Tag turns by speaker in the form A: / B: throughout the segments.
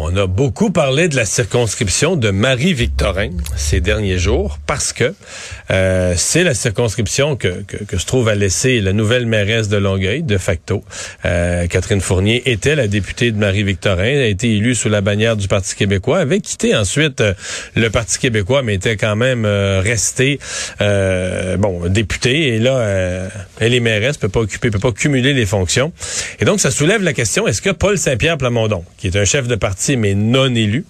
A: On a beaucoup parlé de la circonscription de Marie-Victorin ces derniers jours parce que euh, c'est la circonscription que, que, se trouve à laisser la nouvelle mairesse de Longueuil, de facto. Euh, Catherine Fournier était la députée de Marie-Victorin, a été élue sous la bannière du Parti québécois, avait quitté ensuite euh, le Parti québécois, mais était quand même restée bon députée. Et là, elle est mairesse, peut pas occuper, peut pas cumuler les fonctions. Et donc, ça soulève la question est-ce que Paul Saint-Pierre Plamondon, qui est un chef de parti mais non élu.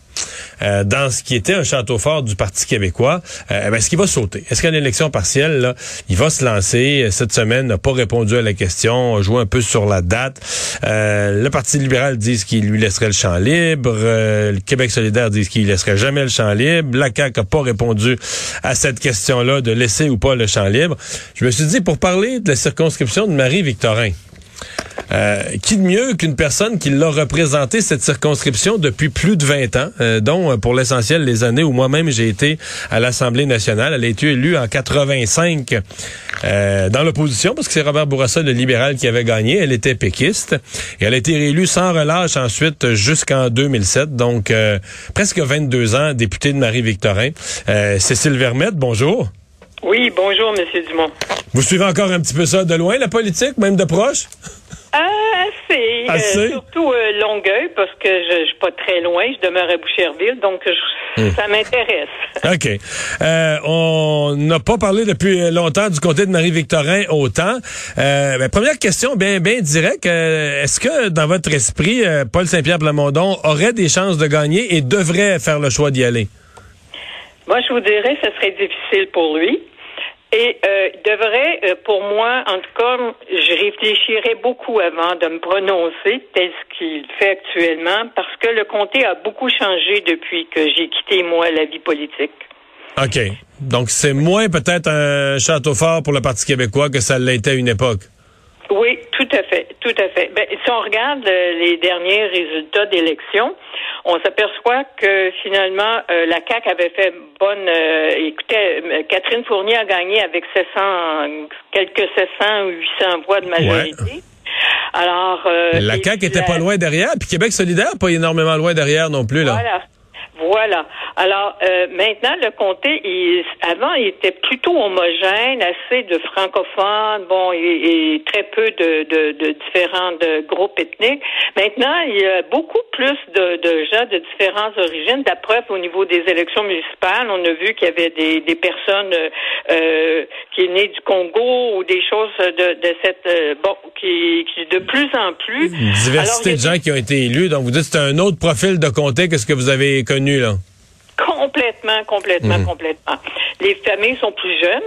A: Euh, dans ce qui était un château fort du Parti québécois, euh, ben, est-ce qu'il va sauter? Est-ce qu'à l'élection partielle, il va se lancer? Cette semaine, n'a pas répondu à la question, a joué un peu sur la date. Euh, le Parti libéral dit qu'il lui laisserait le champ libre. le Québec solidaire dit qu'il laisserait jamais le champ libre. La CAQ n'a pas répondu à cette question-là de laisser ou pas le champ libre. Je me suis dit, pour parler de la circonscription de Marie-Victorin, euh, qui de mieux qu'une personne qui l'a représenté cette circonscription depuis plus de 20 ans, euh, dont euh, pour l'essentiel les années où moi-même j'ai été à l'Assemblée nationale. Elle a été élue en 85 dans l'opposition parce que c'est Robert Bourassa, le libéral, qui avait gagné. Elle était péquiste et elle a été réélue sans relâche ensuite jusqu'en 2007. Donc presque 22 ans, députée de Marie-Victorin. Cécile Vermette, bonjour.
B: Oui, bonjour, Monsieur Dumont.
A: Vous suivez encore un petit peu ça de loin, la politique, même de proche?
B: Euh, assez. Euh, surtout euh, Longueuil, parce que je, suis pas très loin. Je demeure à Boucherville, donc hmm. ça m'intéresse.
A: OK. on n'a pas parlé depuis longtemps du comté de Marie-Victorin autant. Ben, première question bien bien directe. Est-ce que dans votre esprit, Paul Saint-Pierre Plamondon aurait des chances de gagner et devrait faire le choix d'y aller?
B: Moi, je vous dirais que ce serait difficile pour lui. Et euh, devrait, euh, pour moi, en tout cas, je réfléchirais beaucoup avant de me prononcer tel ce qu'il fait actuellement, parce que le comté a beaucoup changé depuis que j'ai quitté, moi, la vie politique.
A: OK. Donc, c'est moins peut-être un château fort pour le Parti québécois que ça l'était à une époque.
B: Oui, tout à fait, tout à fait. Ben, si on regarde euh, les derniers résultats d'élections, on s'aperçoit que finalement euh, la CAC avait fait bonne. Euh, écoutez, Catherine Fournier a gagné avec 700, quelques 700 ou 800 voix de majorité. Alors,
A: la CAC était pas loin derrière, puis Québec solidaire pas énormément loin derrière non plus là.
B: Voilà. Voilà. Alors euh, maintenant, le comté, il, avant, il était plutôt homogène, assez de francophones, bon, et, très peu de, de, de, différents groupes ethniques. Maintenant, il y a beaucoup plus de, de gens de différentes origines. Preuve, au niveau des élections municipales, on a vu qu'il y avait des, des personnes euh, qui est nées du Congo ou des choses de, de cette euh, bon, qui, qui de plus en plus.
A: Une diversité de gens qui ont été élus. Donc vous dites c'est un autre profil de comté que ce que vous avez connu
B: Complètement, complètement, mhm. complètement. Les familles sont plus jeunes.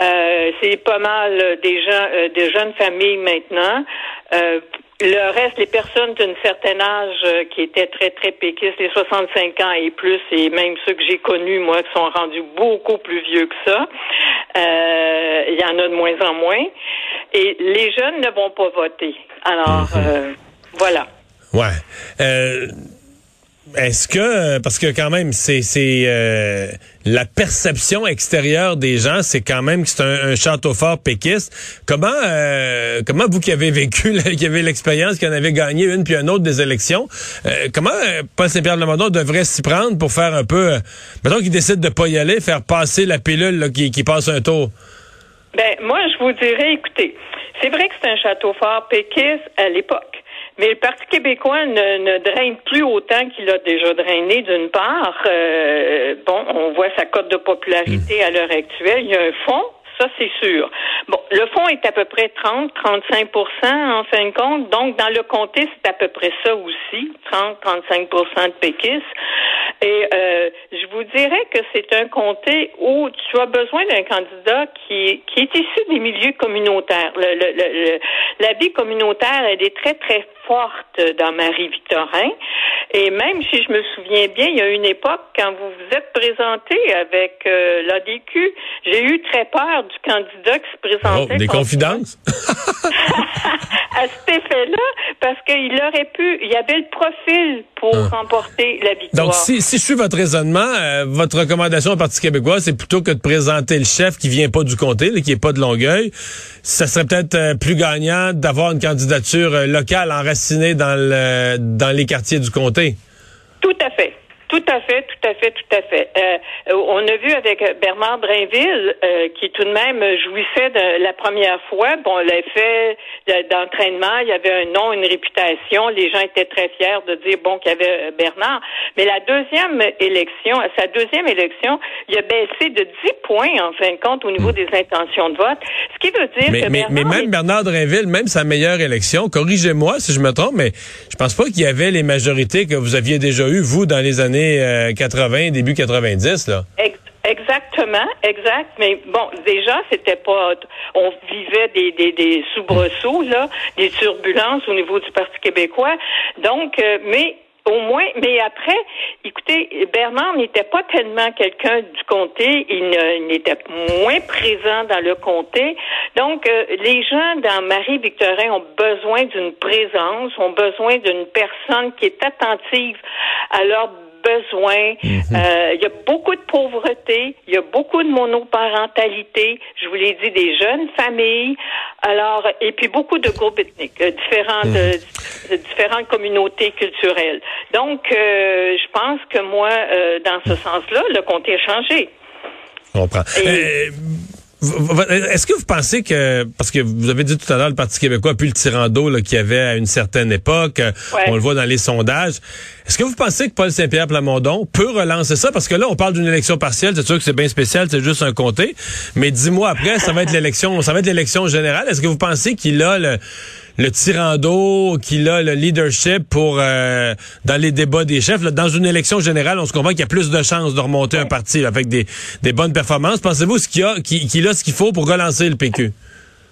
B: Euh, c'est pas mal des gens, euh, des jeunes familles maintenant. Euh, le reste, les personnes d'un certain âge qui étaient très, très péquistes, les 65 ans et plus, et même ceux que j'ai connus, moi, qui sont rendus beaucoup plus vieux que ça, il y en a de moins en moins. Et les jeunes ne vont pas voter. Alors, mhm. voilà.
A: Ouais. Est-ce que euh, parce que quand même c'est c'est euh, la perception extérieure des gens, c'est quand même que c'est un, château fort péquiste. Comment euh, comment vous qui avez vécu, qui avez l'expérience, qui en avez gagné une puis une autre des élections, comment Paul Saint-Pierre Lamondon devrait s'y prendre pour faire un peu, mettons qu'il décide de pas y aller, faire passer la pilule qui, qui passe un tour?
B: Ben moi je vous dirais, écoutez, c'est vrai que c'est un château fort péquiste à l'époque. Mais le Parti québécois ne, ne draine plus autant qu'il a déjà drainé, d'une part. Euh, bon, on voit sa cote de popularité à l'heure actuelle. Il y a un fond, ça c'est sûr. Bon, le fond est à peu près 30-35% en fin de compte. Donc, dans le comté, c'est à peu près ça aussi, 30-35% de péquistes. Et euh, je vous dirais que c'est un comté où tu as besoin d'un candidat qui, qui est issu des milieux communautaires. Le, le, la vie communautaire, elle est très, très forte dans Marie-Victorin. Et même si je me souviens bien, il y a une époque, quand vous vous êtes présenté avec euh, l'ADQ, j'ai eu très peur du candidat qui se présentait.
A: Oh, des confidences?
B: à cet effet-là, parce qu'il aurait pu, il y avait le profil pour
A: Ah.
B: remporter la victoire.
A: Donc, si, si je suis votre raisonnement, euh, votre recommandation au Parti québécois, c'est plutôt que de présenter le chef qui vient pas du comté, là, qui est pas de Longueuil, ça serait peut-être euh, plus gagnant d'avoir une candidature euh, locale enracinée dans, le, dans les quartiers du comté.
B: Tout à fait. Tout à fait, tout à fait, tout à fait. Euh, euh, on a vu avec Bernard Drainville, euh, qui tout de même jouissait de la première fois. Bon, l'effet d'entraînement, il y avait un nom, une réputation. Les gens étaient très fiers de dire bon qu'il y avait euh, Bernard. Mais la deuxième élection, à sa deuxième élection, il a baissé de 10 points en fin de compte au niveau des intentions de vote. Ce qui veut dire
A: Mais,
B: que
A: mais,
B: Bernard
A: mais même
B: est-
A: Bernard Drinville, même sa meilleure élection, corrigez-moi si je me trompe, mais je pense pas qu'il y avait les majorités que vous aviez déjà eues, vous, dans les années euh, 80, début 90, là.
B: Ex- Exactement, exact. Mais bon, déjà, c'était pas. On vivait des, des, des soubresauts, là, des turbulences au niveau du Parti québécois. Donc, euh, mais au moins, mais après, écoutez, Bernard n'était pas tellement quelqu'un du comté, il n'était moins présent dans le comté. Donc, euh, les gens dans Marie-Victorin ont besoin d'une présence, ont besoin d'une personne qui est attentive à leurs besoins. Euh, Il y a beaucoup de pauvreté, il y a beaucoup de monoparentalité. Je vous l'ai dit, des jeunes familles. Alors, et puis beaucoup de groupes ethniques, euh, différentes, de différentes communautés culturelles. Donc, euh, je pense que moi, euh, dans ce sens-là, le comté a changé. Et-
A: v- v- Est-ce que vous pensez que, parce que vous avez dit tout à l'heure, le Parti québécois a plus le là, qu'il y avait à une certaine époque, euh,
B: Ouais.
A: on le voit dans les sondages, est-ce que vous pensez que Paul Saint-Pierre Plamondon peut relancer ça? Parce que là, on parle d'une élection partielle, c'est sûr que c'est bien spécial, c'est juste un comté, mais dix mois après, ça va être l'élection, ça va être l'élection générale. Est-ce que vous pensez qu'il a le, le tirant d'eau, qu'il a le leadership pour, euh, dans les débats des chefs, dans une élection générale, on se comprend qu'il y a plus de chances de remonter un parti avec des, des bonnes performances. Pensez-vous ce qu'il a, qu'il a ce qu'il faut pour relancer le PQ?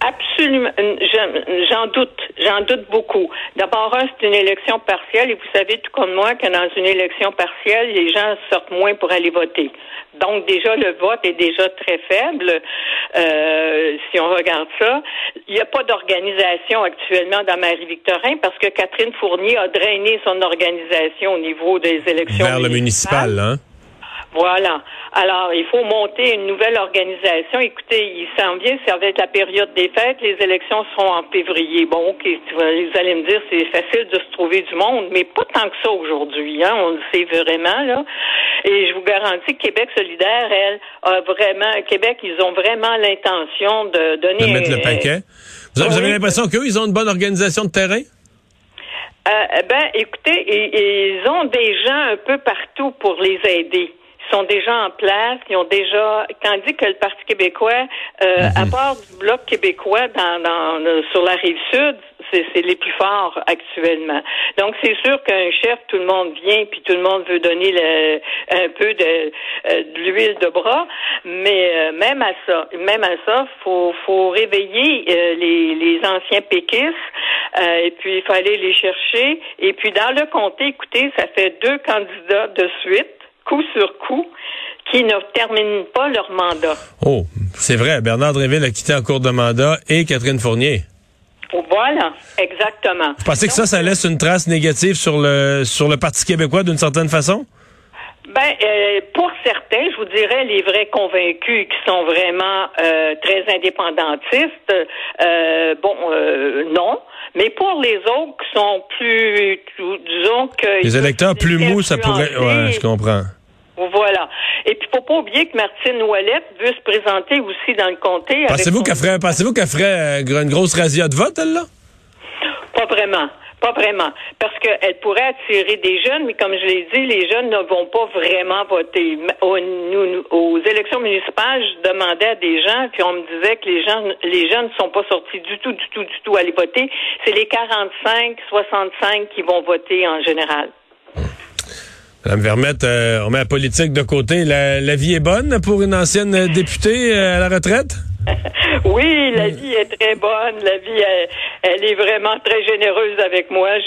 B: Absolument. Je- J'en doute. J'en doute beaucoup. D'abord, un, c'est une élection partielle et vous savez tout comme moi que dans une élection partielle, les gens sortent moins pour aller voter. Donc déjà, le vote est déjà très faible. Euh, si on regarde ça, il n'y a pas d'organisation actuellement dans Marie-Victorin parce que Catherine Fournier a drainé son organisation au niveau des élections
A: Vers le municipal, hein?
B: Voilà. Alors, il faut monter une nouvelle organisation. Écoutez, il s'en vient, ça va être la période des fêtes. Les élections seront en février. Bon, OK, vous allez me dire, c'est facile de se trouver du monde, mais pas tant que ça aujourd'hui. Hein, on le sait vraiment, là. Et je vous garantis que Québec solidaire, elle, a vraiment... Québec, ils ont vraiment l'intention de donner...
A: De mettre le paquet. Vous avez, l'impression qu'eux, ils ont une bonne organisation de terrain?
B: Euh, ben, écoutez, ils ont des gens un peu partout pour les aider. Sont déjà en place, ils ont déjà, tandis que le Parti québécois, euh, à part du Bloc québécois dans, dans, le- sur la rive sud, c'est les plus forts actuellement. Donc, c'est sûr qu'un chef, tout le monde vient, puis tout le monde veut donner le, un peu de, euh, de l'huile de bras, mais euh, même à ça, même à ça, faut, faut réveiller euh, les, les anciens péquistes, euh, et puis il fallait les chercher. Et puis dans le comté, écoutez, ça fait deux candidats de suite, coup sur coup, qui ne terminent pas leur mandat.
A: Oh, c'est vrai. Bernard Dréville a quitté en cours de mandat et Catherine Fournier.
B: Voilà, exactement.
A: Vous pensez que ça, ça laisse une trace négative sur le sur le Parti québécois d'une certaine façon?
B: Ben, euh, pour certains, je vous dirais les vrais convaincus qui sont vraiment euh, très indépendantistes, euh, bon, non. Mais pour les autres qui sont plus, disons que
A: Les électeurs plus mous, ça pourrait. Ouais, je comprends.
B: Voilà. Et puis, faut pas oublier que Martine Ouellette veut se présenter aussi dans le comté.
A: Pensez-vous
B: son-
A: qu'elle ferait, pensez-vous qu'elle ferait euh, une grosse razzia de vote, elle, là?
B: Pas vraiment. Pas vraiment. Parce qu'elle pourrait attirer des jeunes, mais comme je l'ai dit, les jeunes ne vont pas vraiment voter. Aux, nous- aux élections municipales, je demandais à des gens, puis on me disait que les gens, les jeunes ne sont pas sortis du tout, du tout, du tout à aller voter. C'est les 45, 65 qui vont voter en général.
A: Madame Vermette, euh, on met la politique de côté. La, vie est bonne pour une ancienne députée euh, à la retraite?
B: Oui, la vie est très bonne. La vie, elle est vraiment très généreuse avec moi.